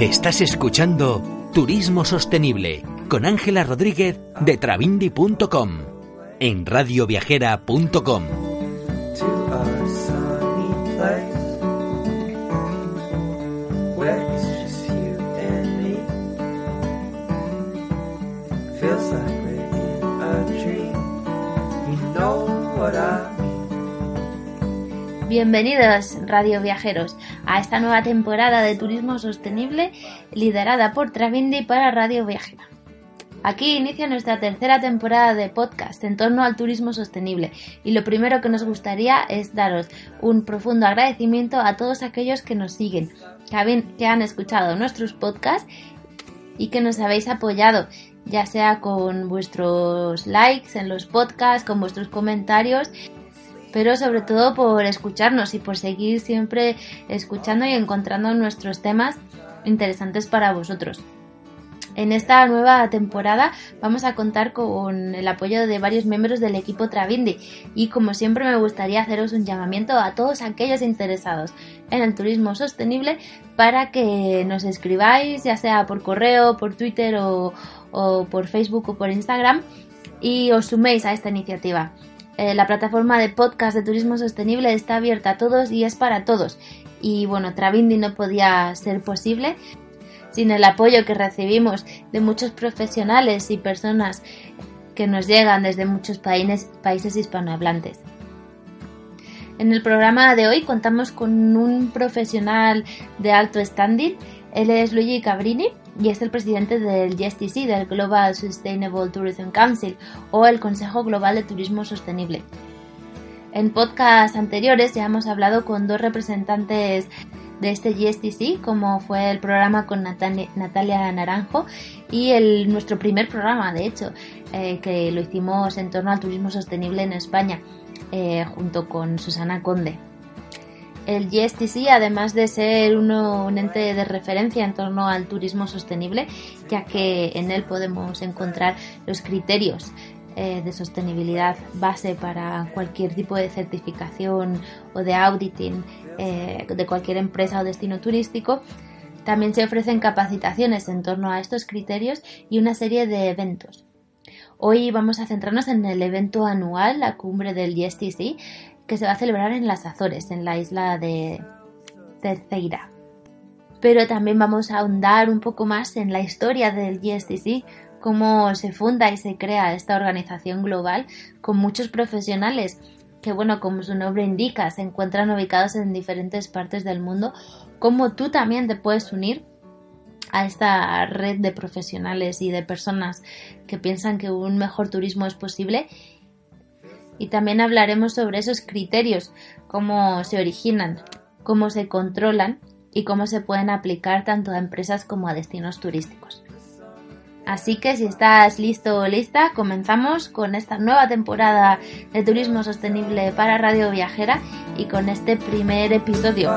Estás escuchando Turismo Sostenible con Ángela Rodríguez de Travindi.com en radioviajera.com. Bienvenidos, Radio Viajeros, a esta nueva temporada de Turismo Sostenible liderada por Travindi para Radio Viajera. Aquí inicia nuestra tercera temporada de podcast en torno al turismo sostenible y lo primero que nos gustaría es daros un profundo agradecimiento a todos aquellos que nos siguen, que han, escuchado nuestros podcasts y que nos habéis apoyado, ya sea con vuestros likes en los podcasts, con vuestros comentarios pero sobre todo por escucharnos y por seguir siempre escuchando y encontrando nuestros temas interesantes para vosotros. En esta nueva temporada vamos a contar con el apoyo de varios miembros del equipo Travindi y como siempre me gustaría haceros un llamamiento a todos aquellos interesados en el turismo sostenible para que nos escribáis ya sea por correo, por Twitter o, o por Facebook o por Instagram y os suméis a esta iniciativa. Eh, la plataforma de podcast de turismo sostenible está abierta a todos y es para todos. Y bueno, Travindi no podía ser posible sin el apoyo que recibimos de muchos profesionales y personas que nos llegan desde muchos países, países hispanohablantes. En el programa de hoy contamos con un profesional de alto standing. Él es Luigi Cabrini y es el presidente del GSTC, del Global Sustainable Tourism Council o el Consejo Global de Turismo Sostenible. En podcasts anteriores ya hemos hablado con dos representantes de este GSTC, como fue el programa con Natali- Natalia Naranjo y nuestro primer programa, de hecho, eh, que lo hicimos en torno al turismo sostenible en España, eh, junto con Susana Conde. El GSTC, además de ser uno, un ente de referencia en torno al turismo sostenible, ya que en él podemos encontrar los criterios eh, de sostenibilidad base para cualquier tipo de certificación o de auditing eh, de cualquier empresa o destino turístico, también se ofrecen capacitaciones en torno a estos criterios y una serie de eventos. Hoy vamos a centrarnos en el evento anual, la cumbre del GSTC, que se va a celebrar en las Azores, en la isla de Terceira. Pero también vamos a ahondar un poco más en la historia del GSTC, cómo se funda y se crea esta organización global con muchos profesionales que, bueno, como su nombre indica, se encuentran ubicados en diferentes partes del mundo, cómo tú también te puedes unir a esta red de profesionales y de personas que piensan que un mejor turismo es posible y también hablaremos sobre esos criterios, cómo se originan, cómo se controlan y cómo se pueden aplicar tanto a empresas como a destinos turísticos. Así que si estás listo o lista, comenzamos con esta nueva temporada de Turismo Sostenible para Radio Viajera y con este primer episodio.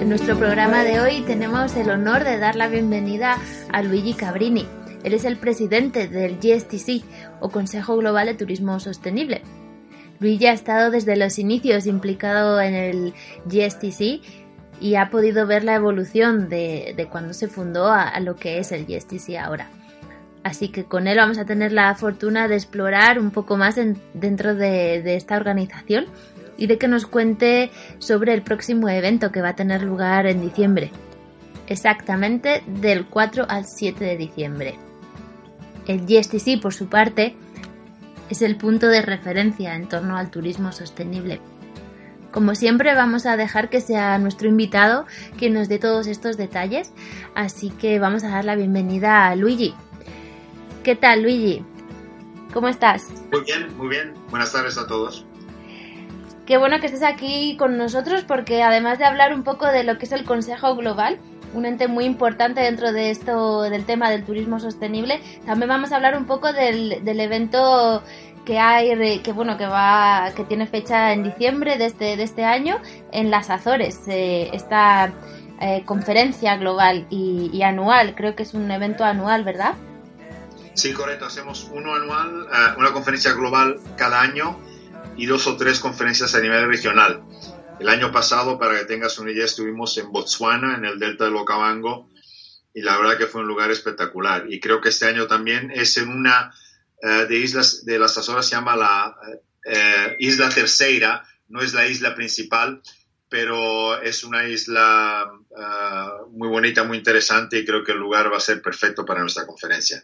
En nuestro programa de hoy tenemos el honor de dar la bienvenida a Luigi Cabrini. Él es el presidente del GSTC o Consejo Global de Turismo Sostenible. Luigi ha estado desde los inicios implicado en el GSTC y ha podido ver la evolución de, de cuando se fundó a, a lo que es el GSTC ahora. Así que con él vamos a tener la fortuna de explorar un poco más en- dentro de, de esta organización y de que nos cuente sobre el próximo evento que va a tener lugar en diciembre. Exactamente del 4 al 7 de diciembre. El GSTC, por su parte, es el punto de referencia en torno al turismo sostenible. Como siempre vamos a dejar que sea nuestro invitado quien nos dé todos estos detalles, así que vamos a dar la bienvenida a Luigi. ¿Qué tal Luigi? ¿Cómo estás? Muy bien, muy bien. Buenas tardes a todos. Qué bueno que estés aquí con nosotros porque además de hablar un poco de lo que es el Consejo Global, un ente muy importante dentro de esto del tema del turismo sostenible. También vamos a hablar un poco del, del evento que hay que bueno que va que tiene fecha en diciembre de este de este año en las Azores eh, esta eh, conferencia global y, y, anual creo que es un evento anual verdad sí correcto. Hacemos uno anual uh, una conferencia global cada año y dos o tres conferencias a nivel regional. El año pasado para que tengas una idea estuvimos en Botswana en el delta del Okavango y la verdad que fue un lugar espectacular. Y creo que este año también es en una uh, de islas de las Azores se llama la uh, isla tercera, no es la isla principal, pero es una isla muy bonita, muy interesante y creo que el lugar va a ser perfecto para nuestra conferencia.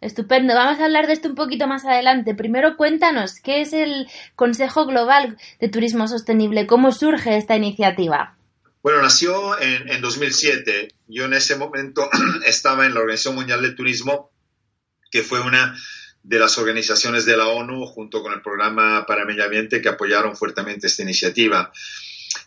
Estupendo, vamos a hablar de esto un poquito más adelante. Primero cuéntanos, ¿qué es el Consejo Global de Turismo Sostenible? ¿Cómo surge esta iniciativa? Bueno, nació en, en 2007. Yo en ese momento estaba en la Organización Mundial de Turismo, que fue una de las organizaciones de la ONU junto con el programa para medio ambiente que apoyaron fuertemente esta iniciativa.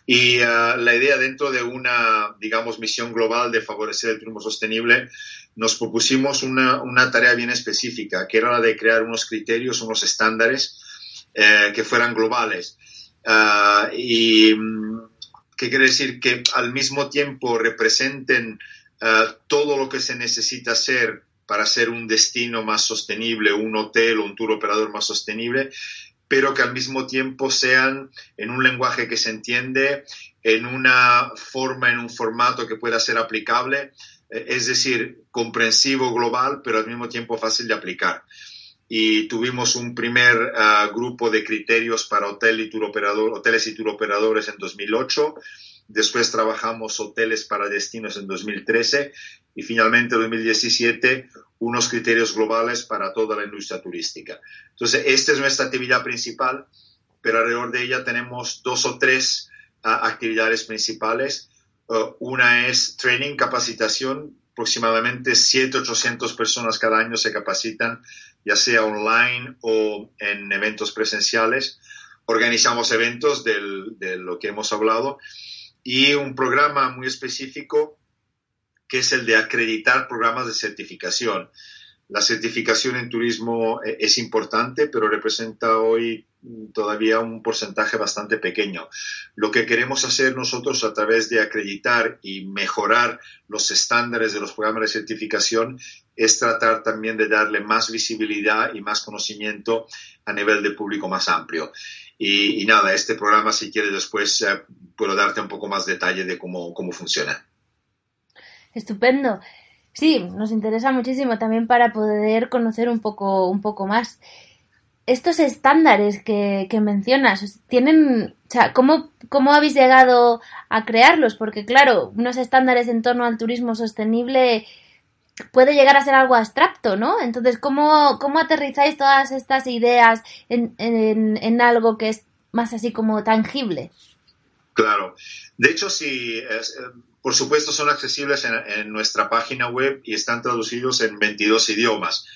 Y uh, la idea dentro de una, digamos, misión global de favorecer el turismo sostenible, nos propusimos una, una tarea bien específica, que era la de crear unos criterios, unos estándares eh, que fueran globales. Uh, y qué quiere decir que al mismo tiempo representen todo lo que se necesita hacer para ser un destino más sostenible, un hotel o un tour operador más sostenible, pero que al mismo tiempo sean en un lenguaje que se entiende, en una forma, en un formato que pueda ser aplicable, es decir, comprensivo, global, pero al mismo tiempo fácil de aplicar. Y tuvimos un primer uh, grupo de criterios para hotel y tour operador, hoteles y tour operadores en 2008. Después trabajamos hoteles para destinos en 2013 y finalmente en 2017 unos criterios globales para toda la industria turística. Entonces, esta es nuestra actividad principal, pero alrededor de ella tenemos dos o tres uh, actividades principales. Uh, una es training, capacitación. Aproximadamente 700-800 personas cada año se capacitan, ya sea online o en eventos presenciales. Organizamos eventos de lo que hemos hablado y un programa muy específico que es el de acreditar programas de certificación. La certificación en turismo eh, es importante, pero representa hoy todavía un porcentaje bastante pequeño. Lo que queremos hacer nosotros a través de acreditar y mejorar los estándares de los programas de certificación es tratar también de darle más visibilidad y más conocimiento a nivel de público más amplio. Y, y nada, este programa, si quieres, después eh, puedo darte un poco más detalle de cómo, cómo funciona. Estupendo. Sí, nos interesa muchísimo también para poder conocer un poco, un poco más. Estos estándares que, que mencionas, tienen, o sea, ¿cómo, ¿cómo habéis llegado a crearlos? Porque claro, unos estándares en torno al turismo sostenible puede llegar a ser algo abstracto, ¿no? Entonces, ¿cómo, cómo aterrizáis todas estas ideas en, en, en algo que es más así como tangible? Claro. De hecho, sí, es, por supuesto son accesibles en, nuestra página web y están traducidos en 22 idiomas,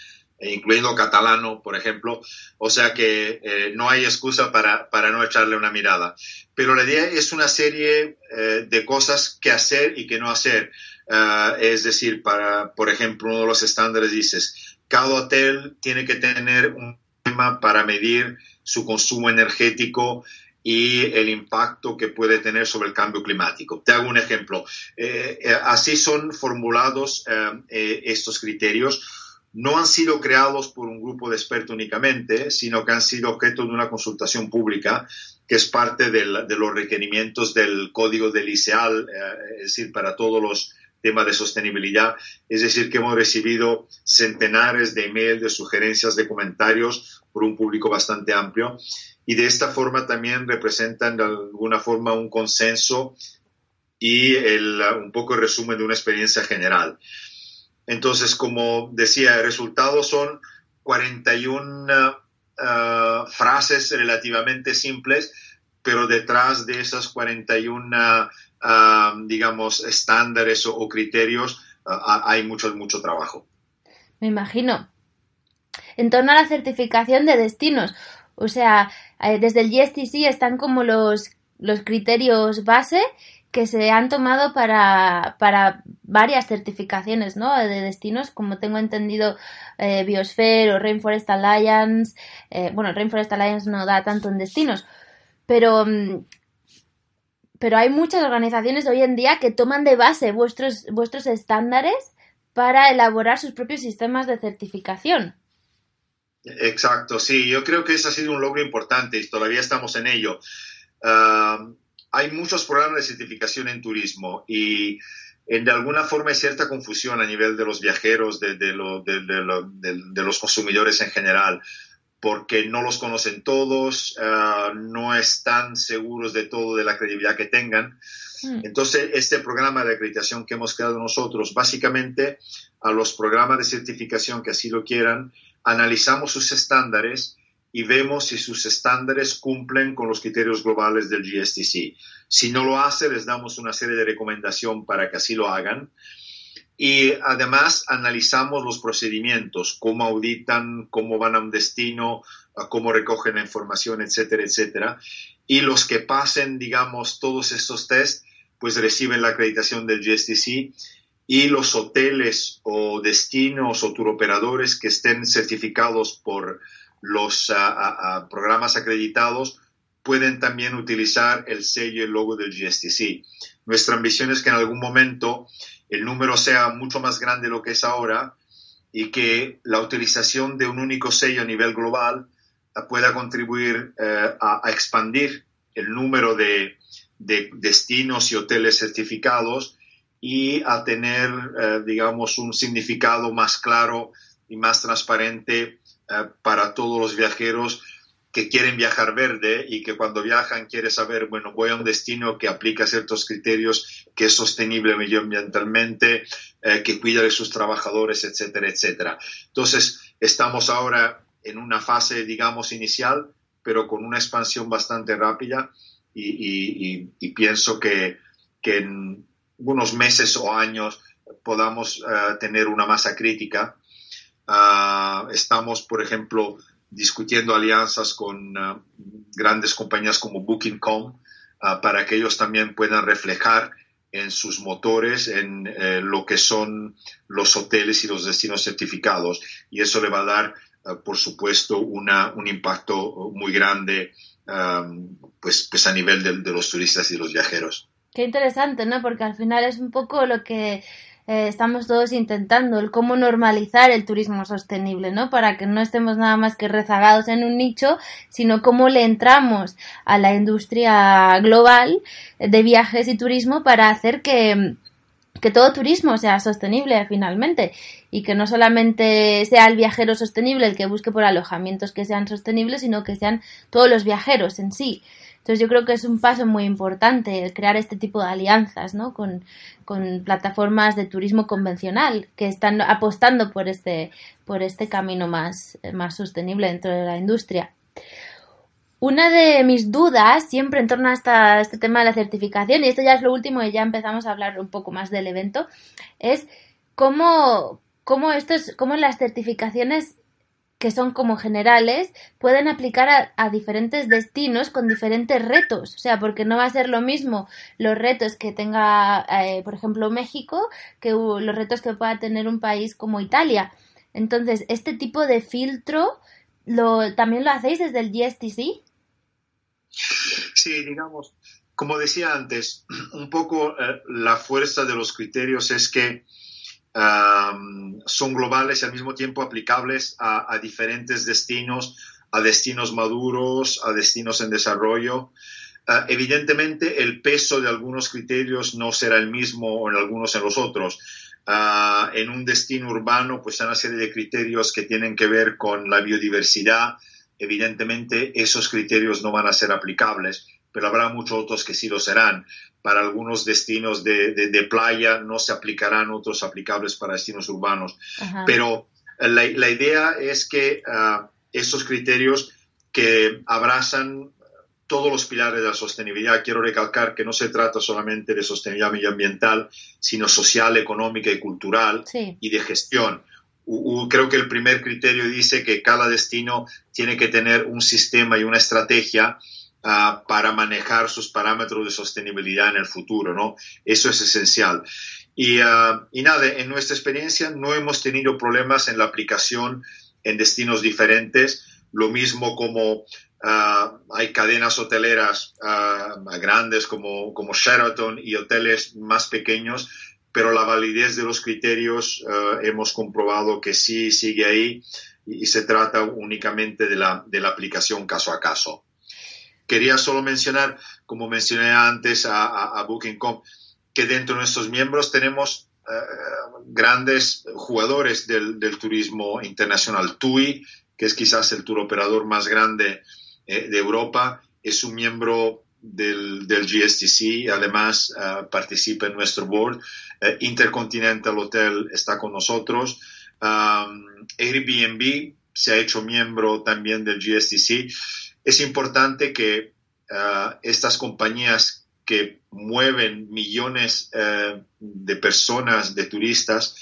incluyendo catalano, por ejemplo. O sea que eh, no hay excusa para, para, no echarle una mirada. Pero la idea es una serie eh, de cosas que hacer y que no hacer. Uh, es decir, para, por ejemplo, uno de los estándares dices, cada hotel tiene que tener un sistema para medir su consumo energético y el impacto que puede tener sobre el cambio climático. Te hago un ejemplo. Eh, eh, así son formulados eh, estos criterios. No han sido creados por un grupo de expertos únicamente, sino que han sido objeto de una consultación pública que es parte del, de los requerimientos del código del ICEAL, es decir, para todos los temas de sostenibilidad. Es decir, que hemos recibido centenares de emails, de sugerencias, de comentarios por un público bastante amplio y de esta forma también representan de alguna forma un consenso y el, un poco el resumen de una experiencia general. Entonces, como decía, el resultado son 41 uh, frases relativamente simples, pero detrás de esas 41, uh, digamos, estándares o, o criterios uh, hay mucho, mucho trabajo. Me imagino. En torno a la certificación de destinos, o sea, eh, desde el GSTC están como los, los criterios base que se han tomado para, para varias certificaciones ¿no? de destinos, como tengo entendido eh, Biosphere o Rainforest Alliance. Eh, bueno, Rainforest Alliance no da tanto en destinos, pero, mm, pero hay muchas organizaciones hoy en día que toman de base vuestros, vuestros estándares para elaborar sus propios sistemas de certificación. Exacto, sí, yo creo que ese ha sido un logro importante y todavía estamos en ello. Ah, hay muchos programas de certificación en turismo y en, de alguna forma hay cierta confusión a nivel de los viajeros, de, de, de, los consumidores en general, porque no los conocen todos, ah, no están seguros de todo, de la credibilidad que tengan. Hmm. Entonces, este programa de acreditación que hemos creado nosotros, básicamente a los programas de certificación que así lo quieran, analizamos sus estándares y vemos si sus estándares cumplen con los criterios globales del GSTC. Si no lo hace, les damos una serie de recomendaciones para que así lo hagan. Y además analizamos los procedimientos, cómo auditan, cómo van a un destino, cómo recogen la información, etcétera, etcétera. Y los que pasen, digamos, todos estos test, pues reciben la acreditación del GSTC y los hoteles o destinos o turoperadores que estén certificados por los programas acreditados pueden también utilizar el sello y el logo del GSTC. Nuestra ambición es que en algún momento el número sea mucho más grande de lo que es ahora y que la utilización de un único sello a nivel global pueda contribuir eh, a, expandir el número de, destinos y hoteles certificados y a tener, eh, digamos, un significado más claro y más transparente eh, para todos los viajeros que quieren viajar verde y que cuando viajan quiere saber, bueno, voy a un destino que aplica ciertos criterios, que es sostenible medioambientalmente, eh, que cuida de sus trabajadores, etcétera, etcétera. Entonces, estamos ahora en una fase, digamos, inicial, pero con una expansión bastante rápida y, pienso que, unos meses o años podamos eh, tener una masa crítica Ah, estamos, por ejemplo, discutiendo alianzas con ah, grandes compañías como Booking.com ah, para que ellos también puedan reflejar en sus motores en eh, lo que son los hoteles y los destinos certificados. Y eso le va a dar, por supuesto, una, un impacto muy grande pues, pues a nivel de los turistas y los viajeros. Qué interesante, ¿no? Porque al final es un poco lo que eh, estamos todos intentando, el cómo normalizar el turismo sostenible, ¿no? Para que no estemos nada más que rezagados en un nicho, sino cómo le entramos a la industria global de viajes y turismo para hacer que, que todo turismo sea sostenible finalmente y que no solamente sea el viajero sostenible el que busque por alojamientos que sean sostenibles, sino que sean todos los viajeros en sí. Entonces yo creo que es un paso muy importante el crear este tipo de alianzas ¿no? con, plataformas de turismo convencional que están apostando por este, por este camino más, más sostenible dentro de la industria. Una de mis dudas siempre en torno a este tema de la certificación, y esto ya es lo último y ya empezamos a hablar un poco más del evento, es cómo, cómo, estos, cómo las certificaciones que son como generales, pueden aplicar a, diferentes destinos con diferentes retos. O sea, porque no va a ser lo mismo los retos que tenga, eh, por ejemplo, México, que los retos que pueda tener un país como Italia. Entonces, este tipo de filtro lo, también lo hacéis desde el GSTC. Sí, digamos, como decía antes, un poco eh, la fuerza de los criterios es que son globales y al mismo tiempo aplicables a, diferentes destinos, a destinos maduros, a destinos en desarrollo. Ah, evidentemente, el peso de algunos criterios no será el mismo en algunos en los otros. Ah, en un destino urbano, pues hay una serie de criterios que tienen que ver con la biodiversidad. Evidentemente, esos criterios no van a ser aplicables pero habrá muchos otros que sí lo serán. Para algunos destinos de, playa no se aplicarán otros aplicables para destinos urbanos. Pero eh, la, idea es que uh, esos criterios que abrazan todos los pilares de la sostenibilidad. Quiero recalcar que no se trata solamente de sostenibilidad medioambiental, sino social, económica y cultural y de gestión. creo que el primer criterio dice que cada destino tiene que tener un sistema y una estrategia ah, para manejar sus parámetros de sostenibilidad en el futuro, ¿no? Eso es esencial. Y, ah, y nada, en nuestra experiencia no hemos tenido problemas en la aplicación en destinos diferentes, lo mismo como Ah, hay cadenas hoteleras ah, grandes como, como Sheraton y hoteles más pequeños, pero la validez de los criterios ah, hemos comprobado que sí sigue ahí y, se trata únicamente de la, de la aplicación caso a caso. Quería solo mencionar, como mencioné antes a, Booking.com, que dentro de nuestros miembros tenemos grandes jugadores del, del, turismo internacional. TUI, que es quizás el tour operador más grande eh, de Europa, es un miembro del, GSTC, además eh, participa en nuestro board. Eh, Intercontinental Hotel está con nosotros. Um, Airbnb se ha hecho miembro también del GSTC. Es importante que estas compañías que mueven millones de personas, de turistas,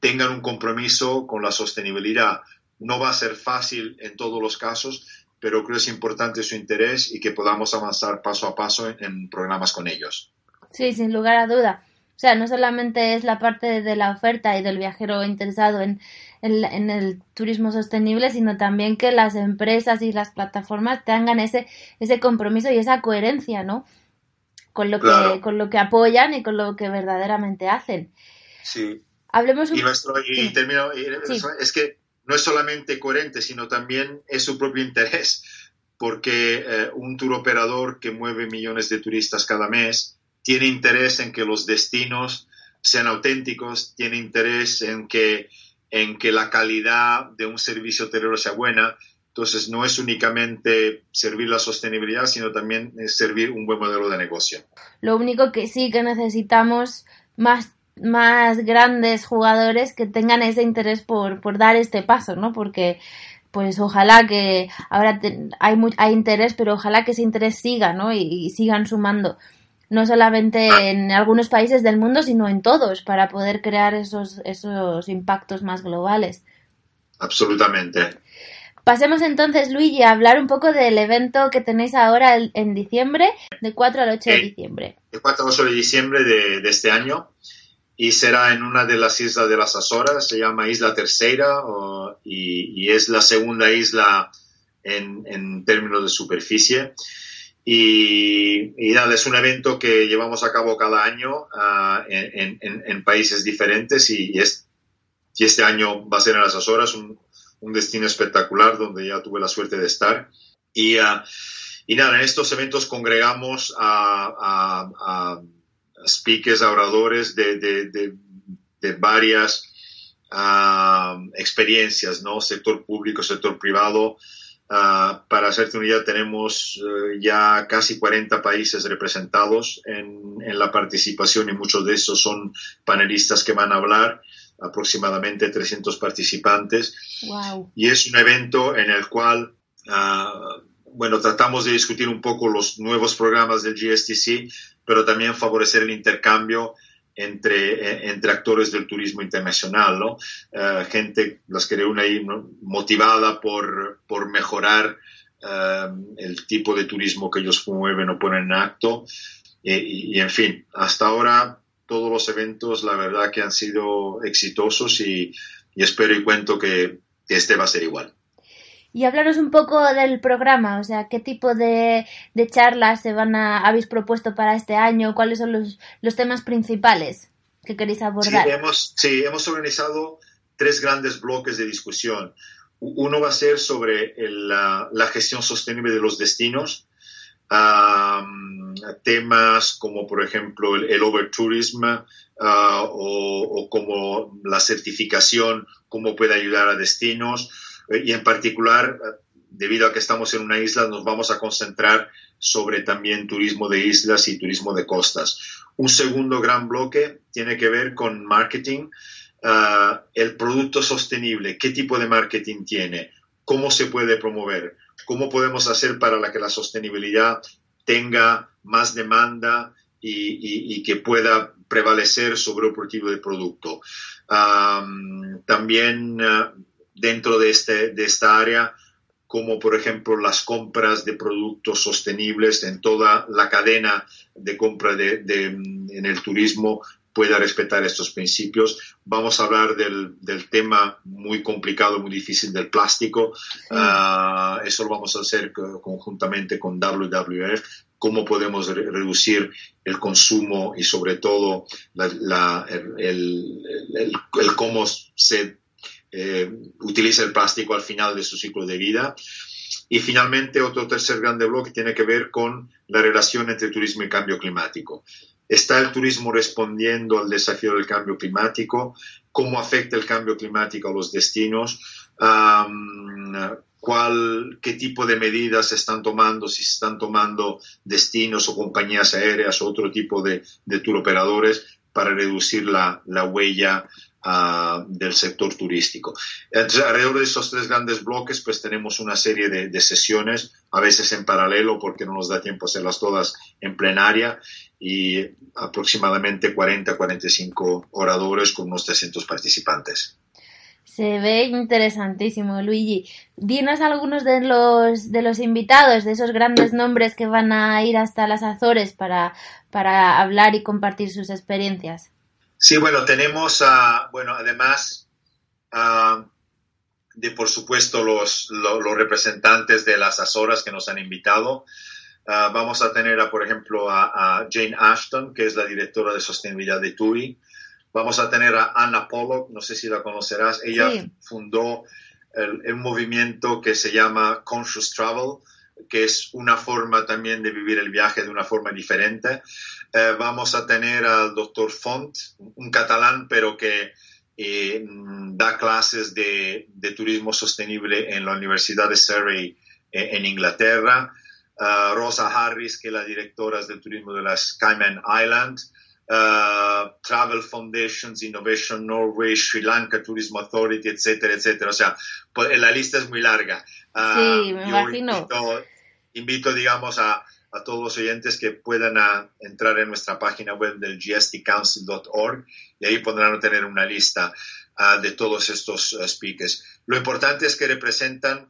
tengan un compromiso con la sostenibilidad. No va a ser fácil en todos los casos, pero creo que es importante su interés y que podamos avanzar paso a paso en, programas con ellos. Sí, sin lugar a duda. O sea, no solamente es la parte de la oferta y del viajero interesado en, el turismo sostenible, sino también que las empresas y las plataformas tengan ese, ese compromiso y esa coherencia, ¿no? Con lo, que, con lo que apoyan y con lo que verdaderamente hacen. Sí. Hablemos un... Y, nuestro, y, termino, es que no es solamente coherente, sino también es su propio interés, porque eh, un tour operador que mueve millones de turistas cada mes tiene interés en que los destinos sean auténticos, tiene interés en que, en que la calidad de un servicio hotelero sea buena. Entonces, no es únicamente servir la sostenibilidad, sino también servir un buen modelo de negocio. Lo único que sí que necesitamos más más grandes jugadores que tengan ese interés por, por dar este paso, ¿no? Porque pues ojalá que ahora hay, hay interés, pero ojalá que ese interés siga, ¿no? Y, sigan sumando, no solamente en algunos países del mundo, sino en todos, para poder crear esos, esos impactos más globales. Absolutamente. Pasemos entonces, Luigi, a hablar un poco del evento que tenéis ahora en diciembre, de 4 al 8 de diciembre. De 4 al 8 de diciembre de, de este año y será en una de las islas de las Azores, se llama Isla Tercera y, es la segunda isla en, términos de superficie. Y, nada, es un evento que llevamos a cabo cada año ah, en, países diferentes y, es, y este año va a ser en las Azores, un, destino espectacular donde ya tuve la suerte de estar. Y, ah, y nada, en estos eventos congregamos a speakers, oradores de, de, varias ah, experiencias, ¿no? Sector público, sector privado. Ah, para hacerte una idea, tenemos eh, ya casi 40 países representados en, en, la participación y muchos de esos son panelistas que van a hablar, aproximadamente 300 participantes. Y es un evento en el cual ah, bueno, tratamos de discutir un poco los nuevos programas del GSTC, pero también favorecer el intercambio entre, eh, entre actores del turismo internacional, ¿no? Eh, gente, las que reúne ahí, motivada por, por mejorar eh, el tipo de turismo que ellos promueven o ponen en acto. Y, en fin, hasta ahora todos los eventos, la verdad que han sido exitosos y, y espero y cuento que este va a ser igual. Y hablaros un poco del programa, o sea, qué tipo de, charlas se van a, habéis propuesto para este año, cuáles son los, temas principales que queréis abordar. Sí hemos, sí, hemos organizado tres grandes bloques de discusión. Uno va a ser sobre la, gestión sostenible de los destinos, temas como por ejemplo el, overtourism ah, o, o, como la certificación, cómo puede ayudar a destinos y en particular, debido a que estamos en una isla, nos vamos a concentrar sobre también turismo de islas y turismo de costas. Un segundo gran bloque tiene que ver con marketing, ah, el producto sostenible, qué tipo de marketing tiene, cómo se puede promover, cómo podemos hacer para que la sostenibilidad tenga más demanda y, que pueda prevalecer sobre el objetivo del producto. Ah, también ah, dentro de, este, de esta área como por ejemplo las compras de productos sostenibles en toda la cadena de compra de, en el turismo pueda respetar estos principios. Vamos a hablar del, tema muy complicado, muy difícil del plástico. Ah, eso lo vamos a hacer conjuntamente con WWF, cómo podemos reducir el consumo y sobre todo el, cómo se eh, utiliza el plástico al final de su ciclo de vida. Y finalmente, otro tercer grande bloque tiene que ver con la relación entre turismo y cambio climático. ¿Está el turismo respondiendo al desafío del cambio climático? ¿Cómo afecta el cambio climático a los destinos? ¿cuál, ¿Qué tipo de medidas se están tomando? Si se están tomando destinos o compañías aéreas o otro tipo de, de tour operadores para reducir la, la huella del sector turístico. Entonces, alrededor de esos tres grandes bloques, pues tenemos una serie de, de, sesiones, a veces en paralelo porque no nos da tiempo hacerlas todas en plenaria, y aproximadamente 40-45 oradores con unos 300 participantes. Se ve interesantísimo, Luigi. Dinos algunos de los, de los invitados, de esos grandes nombres que van a ir hasta las Azores para, para hablar y compartir sus experiencias. Sí, bueno, tenemos, bueno, además de, por supuesto, los, los, representantes de las Azores que nos han invitado. vamos a tener, a, por ejemplo, a, Jane Ashton, que es la directora de sostenibilidad de TUI. Vamos a tener a Anna Pollock, no sé si la conocerás. Ella fundó el, movimiento que se llama Conscious Travel, que es una forma también de vivir el viaje de una forma diferente. Eh, vamos a tener al doctor Font, un catalán, pero que eh, da clases de, turismo sostenible en la Universidad de Surrey eh, en Inglaterra. Rosa Harris, que es la directora de turismo de las Cayman Islands. Uh, Travel Foundations, Innovation Norway, Sri Lanka Tourism Authority, etcétera, etcétera. O sea, pues, la lista es muy larga. Uh, sí, me imagino. Invito, digamos, a, a, todos los oyentes que puedan a, entrar en nuestra página web del gstcouncil.org y ahí podrán tener una lista uh, de todos estos speakers. Lo importante es que representan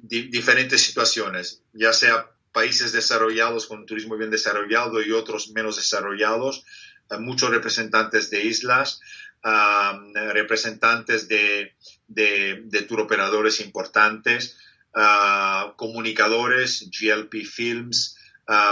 diferentes situaciones, ya sea países desarrollados con turismo bien desarrollado y otros menos desarrollados, eh, muchos representantes de islas, representantes de, de, de tour operadores importantes, comunicadores, GLP Films,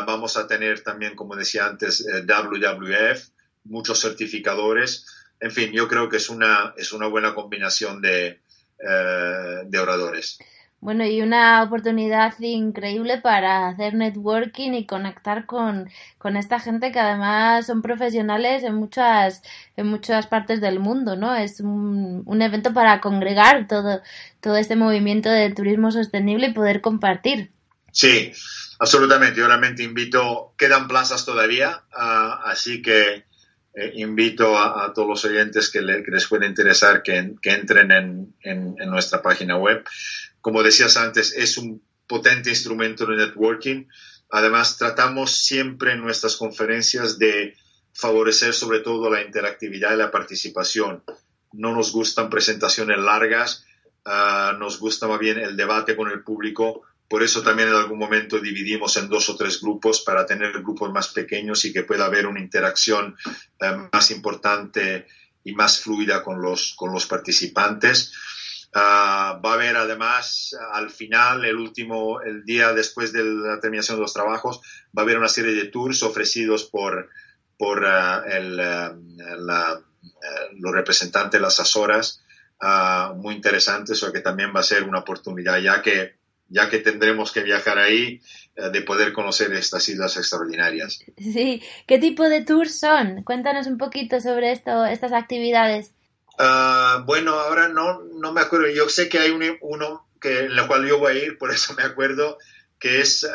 vamos a tener también, como decía antes, eh, WWF, muchos certificadores. En fin, yo creo que es una, es una buena combinación de, eh, de oradores. Bueno, y una oportunidad increíble para hacer networking y conectar con, con esta gente que además son profesionales en muchas, en muchas partes del mundo, ¿no? Es un, un evento para congregar todo, todo este movimiento del turismo sostenible y poder compartir. Sí, absolutamente. Yo realmente invito, quedan plazas todavía, ah, así que eh, invito a, todos los oyentes que, les pueda interesar que, que entren en, en, en, nuestra página web como decías antes, es un potente instrumento de networking. Además, tratamos siempre en nuestras conferencias de favorecer sobre todo la interactividad y la participación. No nos gustan presentaciones largas, ah, nos gusta más bien el debate con el público. Por eso también en algún momento dividimos en dos o tres grupos para tener grupos más pequeños y que pueda haber una interacción eh, más importante y más fluida con los, con los participantes. Ah, va a haber además al final, el último, el día después de la terminación de los trabajos, va a haber una serie de tours ofrecidos por, por ah, el, ah, los representantes las Azoras, muy interesantes, o que también va a ser una oportunidad, ya que, ya que tendremos que viajar ahí, eh, de poder conocer estas islas extraordinarias. Sí, ¿qué tipo de tours son? Cuéntanos un poquito sobre esto, estas actividades. Ah, bueno, ahora no, no me acuerdo. Yo sé que hay uno que, en el cual yo voy a ir, por eso me acuerdo, que es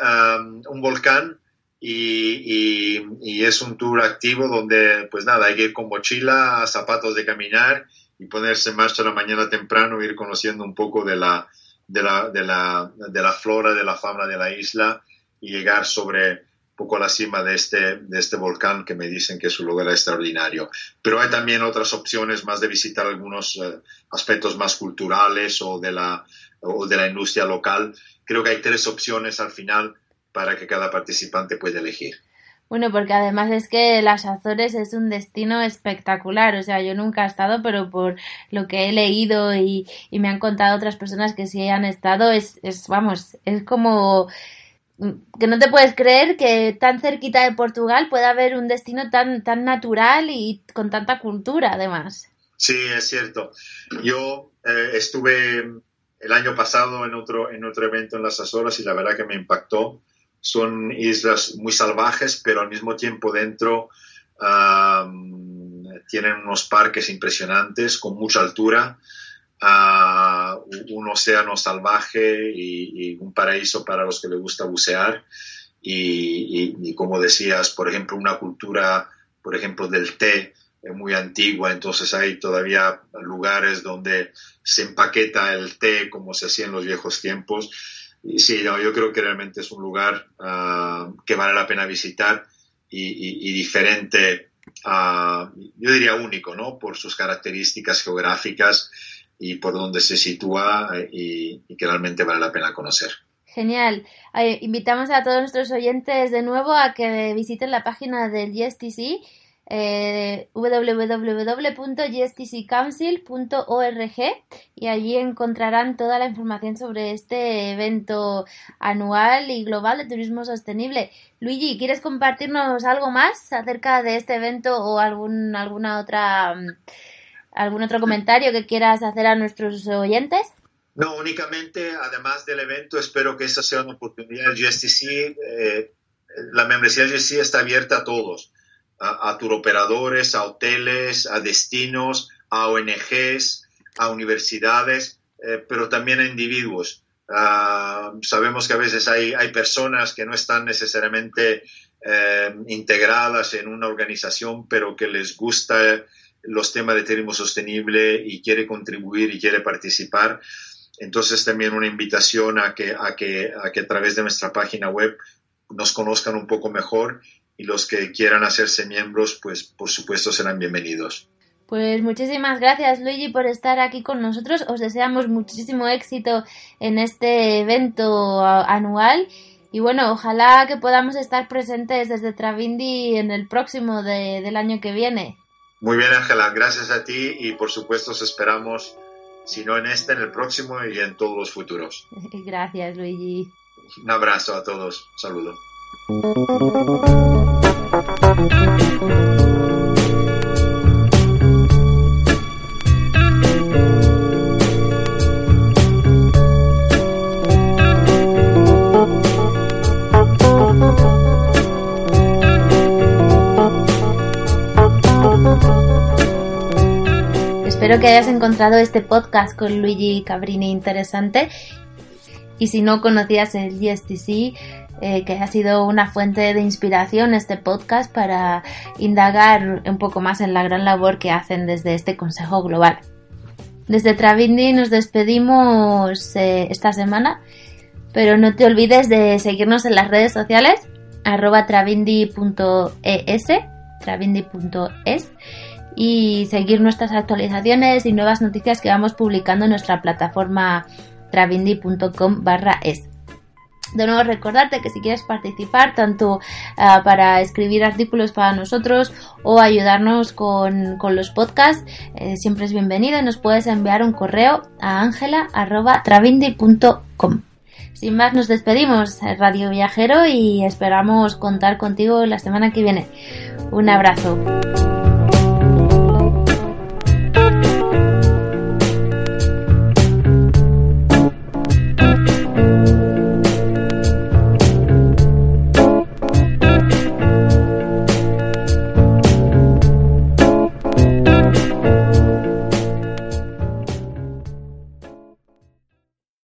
un volcán y, y, es un tour activo donde, pues nada, hay que ir con mochila, zapatos de caminar y ponerse en marcha la mañana temprano, ir conociendo un poco de la, de la, de la, de la flora, de la fauna de la isla y llegar sobre poco a la cima de este, de este volcán que me dicen que es un lugar extraordinario. Pero hay también otras opciones más de visitar algunos eh, aspectos más culturales o de, la, o de la industria local. Creo que hay tres opciones al final para que cada participante pueda elegir. Bueno, porque además es que las Azores es un destino espectacular. O sea, yo nunca he estado, pero por lo que he leído y, y me han contado otras personas que sí han estado, es, es, vamos, es como que no te puedes creer que tan cerquita de Portugal pueda haber un destino tan, tan natural y con tanta cultura, además. Sí, es cierto. Yo eh, estuve el año pasado en otro, en otro evento en las Azores y la verdad que me impactó. Son islas muy salvajes, pero al mismo tiempo dentro tienen unos parques impresionantes con mucha altura un océano salvaje y, un paraíso para los que les gusta bucear. Y, como decías, por ejemplo, una cultura, por ejemplo, del té eh, muy antigua, entonces hay todavía lugares donde se empaqueta el té como se hacía en los viejos tiempos. Y sí, yo creo que realmente es un lugar ah, que vale la pena visitar y, diferente, uh, yo diría único, ¿no? Por sus características geográficas y por dónde se sitúa eh, y, que realmente vale la pena conocer. Genial. invitamos a todos nuestros oyentes de nuevo a que visiten la página del GSTC eh, www.gstccouncil.org y allí encontrarán toda la información sobre este evento anual y global de turismo sostenible. Luigi, ¿quieres compartirnos algo más acerca de este evento o algún, alguna otra mm, ¿Algún otro comentario que quieras hacer a nuestros oyentes? No, únicamente, además del evento, espero que esa sea una oportunidad. El GSTC, eh, la membresía del GSTC está abierta a todos, a, a turoperadores, a hoteles, a destinos, a ONGs, a universidades, eh, pero también a individuos. Ah, sabemos que a veces hay, hay, personas que no están necesariamente eh, integradas en una organización, pero que les gusta los temas de turismo sostenible y quiere contribuir y quiere participar. Entonces también una invitación a que, a que, a que a través de nuestra página web nos conozcan un poco mejor y los que quieran hacerse miembros, pues por supuesto serán bienvenidos. Pues muchísimas gracias Luigi por estar aquí con nosotros. Os deseamos muchísimo éxito en este evento anual y bueno, ojalá que podamos estar presentes desde Travindi en el próximo del año que viene. Muy bien, Ángela, gracias a ti y por supuesto os esperamos, si no en este, en el próximo y en todos los futuros. Gracias, Luigi. Un abrazo a todos, saludo. Espero que hayas encontrado este podcast con Luigi Cabrini interesante. Y si no conocías el GSTC, eh, que ha sido una fuente de inspiración este podcast para indagar un poco más en la gran labor que hacen desde este Consejo Global. Desde Travindi nos despedimos eh, esta semana, pero no te olvides de seguirnos en las redes sociales arroba travindi.es travindi.es y seguir nuestras actualizaciones y nuevas noticias que vamos publicando en nuestra plataforma travindi.com barra es. De nuevo recordarte que si quieres participar tanto ah, para escribir artículos para nosotros o ayudarnos con, los podcasts, eh, siempre es bienvenido y nos puedes enviar un correo a angela.travindi.com. Sin más nos despedimos, Radio Viajero, y esperamos contar contigo la semana que viene. Un abrazo.